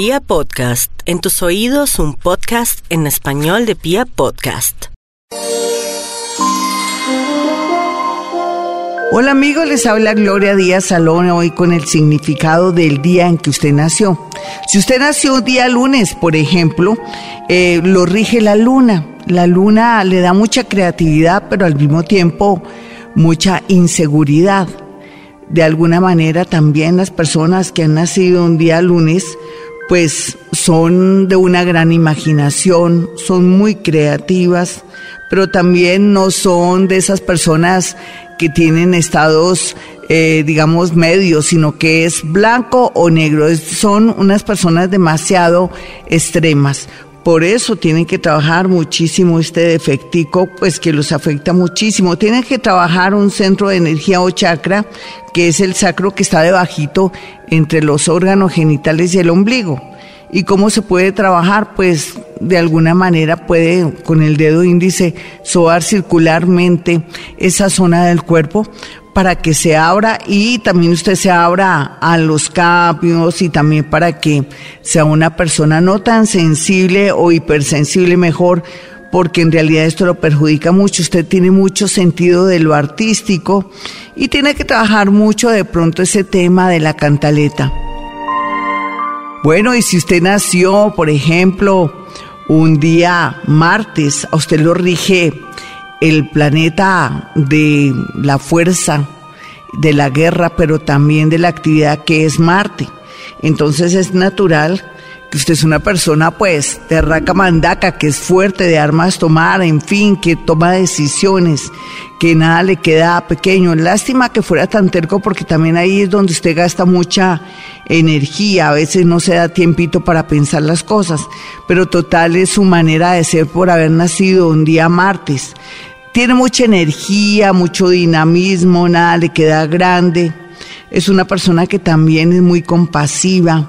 Pia Podcast, en tus oídos un podcast en español de Pia Podcast. Hola amigos, les habla Gloria Díaz Salón hoy con el significado del día en que usted nació. Si usted nació un día lunes, por ejemplo, eh, lo rige la luna. La luna le da mucha creatividad, pero al mismo tiempo mucha inseguridad. De alguna manera también las personas que han nacido un día lunes, pues son de una gran imaginación, son muy creativas, pero también no son de esas personas que tienen estados, eh, digamos, medios, sino que es blanco o negro. son unas personas demasiado extremas. Por eso tienen que trabajar muchísimo este defectico, pues que los afecta muchísimo. Tienen que trabajar un centro de energía o chakra, que es el sacro que está debajito entre los órganos genitales y el ombligo. ¿Y cómo se puede trabajar? Pues de alguna manera puede con el dedo índice sobar circularmente esa zona del cuerpo para que se abra y también usted se abra a los cambios y también para que sea una persona no tan sensible o hipersensible mejor porque en realidad esto lo perjudica mucho. Usted tiene mucho sentido de lo artístico y tiene que trabajar mucho de pronto ese tema de la cantaleta. Bueno, y si usted nació, por ejemplo, un día martes, a usted lo rige el planeta de la fuerza, de la guerra, pero también de la actividad que es Marte. Entonces es natural que usted es una persona pues de raca mandaca, que es fuerte, de armas tomar, en fin, que toma decisiones, que nada le queda pequeño. Lástima que fuera tan terco porque también ahí es donde usted gasta mucha energía, a veces no se da tiempito para pensar las cosas, pero total es su manera de ser por haber nacido un día martes. Tiene mucha energía, mucho dinamismo, nada le queda grande es una persona que también es muy compasiva,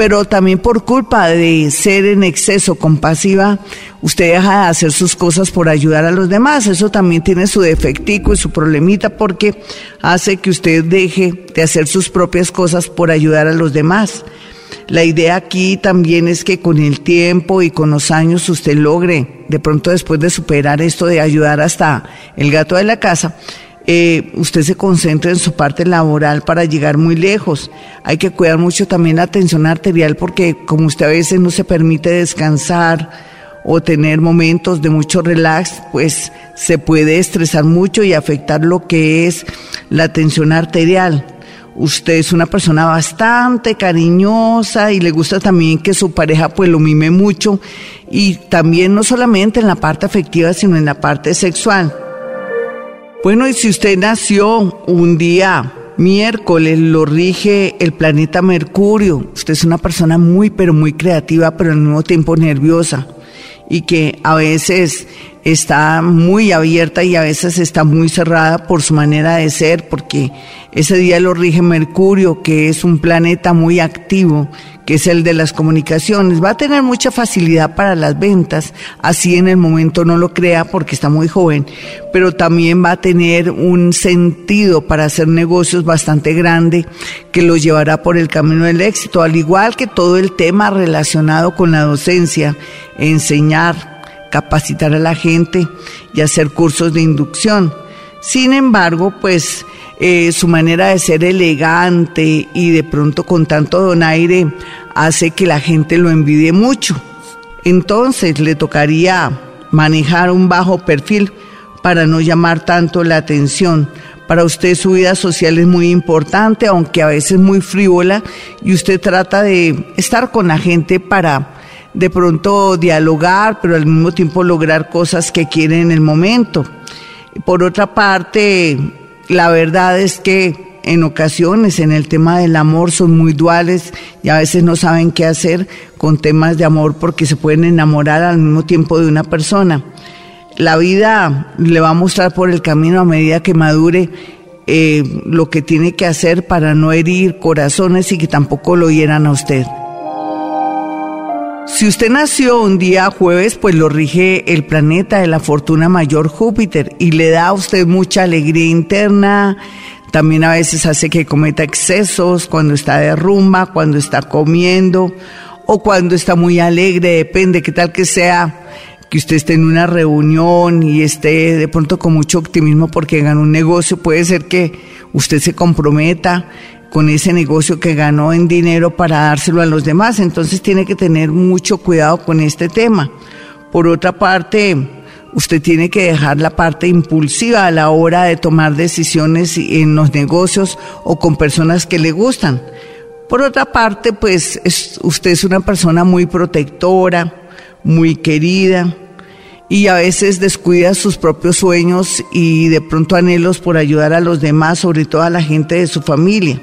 pero también por culpa de ser en exceso compasiva, usted deja de hacer sus cosas por ayudar a los demás. Eso también tiene su defectico y su problemita porque hace que usted deje de hacer sus propias cosas por ayudar a los demás. La idea aquí también es que con el tiempo y con los años usted logre, de pronto después de superar esto de ayudar hasta el gato de la casa, eh, usted se concentra en su parte laboral para llegar muy lejos. Hay que cuidar mucho también la tensión arterial porque como usted a veces no se permite descansar o tener momentos de mucho relax, pues se puede estresar mucho y afectar lo que es la tensión arterial. Usted es una persona bastante cariñosa y le gusta también que su pareja pues lo mime mucho y también no solamente en la parte afectiva sino en la parte sexual. Bueno, y si usted nació un día miércoles, lo rige el planeta Mercurio. Usted es una persona muy, pero muy creativa, pero al mismo tiempo nerviosa y que a veces está muy abierta y a veces está muy cerrada por su manera de ser, porque ese día lo rige Mercurio, que es un planeta muy activo, que es el de las comunicaciones. Va a tener mucha facilidad para las ventas, así en el momento no lo crea porque está muy joven, pero también va a tener un sentido para hacer negocios bastante grande que lo llevará por el camino del éxito, al igual que todo el tema relacionado con la docencia, enseñar, capacitar a la gente y hacer cursos de inducción. Sin embargo, pues eh, su manera de ser elegante y de pronto con tanto donaire hace que la gente lo envidie mucho. Entonces le tocaría manejar un bajo perfil para no llamar tanto la atención. Para usted su vida social es muy importante, aunque a veces muy frívola, y usted trata de estar con la gente para de pronto dialogar, pero al mismo tiempo lograr cosas que quiere en el momento. Por otra parte, la verdad es que en ocasiones en el tema del amor son muy duales y a veces no saben qué hacer con temas de amor porque se pueden enamorar al mismo tiempo de una persona. La vida le va a mostrar por el camino a medida que madure eh, lo que tiene que hacer para no herir corazones y que tampoco lo hieran a usted. Si usted nació un día jueves, pues lo rige el planeta de la fortuna mayor Júpiter y le da a usted mucha alegría interna. También a veces hace que cometa excesos cuando está de rumba, cuando está comiendo o cuando está muy alegre, depende, qué tal que sea que usted esté en una reunión y esté de pronto con mucho optimismo porque ganó un negocio, puede ser que usted se comprometa con ese negocio que ganó en dinero para dárselo a los demás, entonces tiene que tener mucho cuidado con este tema. Por otra parte, usted tiene que dejar la parte impulsiva a la hora de tomar decisiones en los negocios o con personas que le gustan. Por otra parte, pues usted es una persona muy protectora, muy querida y a veces descuida sus propios sueños y de pronto anhelos por ayudar a los demás, sobre todo a la gente de su familia.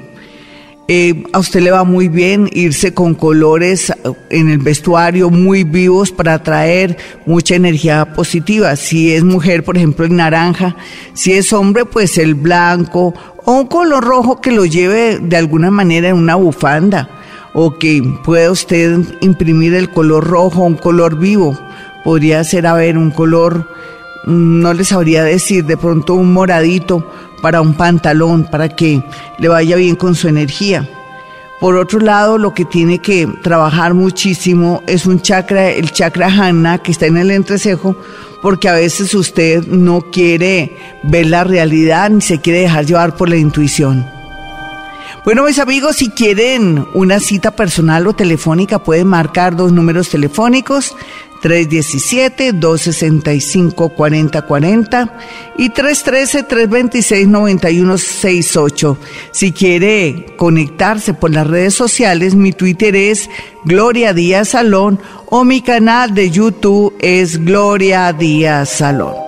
Eh, a usted le va muy bien irse con colores en el vestuario muy vivos para atraer mucha energía positiva. Si es mujer, por ejemplo, el naranja. Si es hombre, pues el blanco o un color rojo que lo lleve de alguna manera en una bufanda o que pueda usted imprimir el color rojo, un color vivo. Podría ser, a ver, un color, no les sabría decir, de pronto un moradito para un pantalón, para que le vaya bien con su energía. Por otro lado, lo que tiene que trabajar muchísimo es un chakra, el chakra Hanna, que está en el entrecejo, porque a veces usted no quiere ver la realidad ni se quiere dejar llevar por la intuición. Bueno, mis amigos, si quieren una cita personal o telefónica, pueden marcar dos números telefónicos, 317-265-4040 y 313-326-9168. Si quiere conectarse por las redes sociales, mi Twitter es Gloria Díaz Salón o mi canal de YouTube es Gloria Díaz Salón.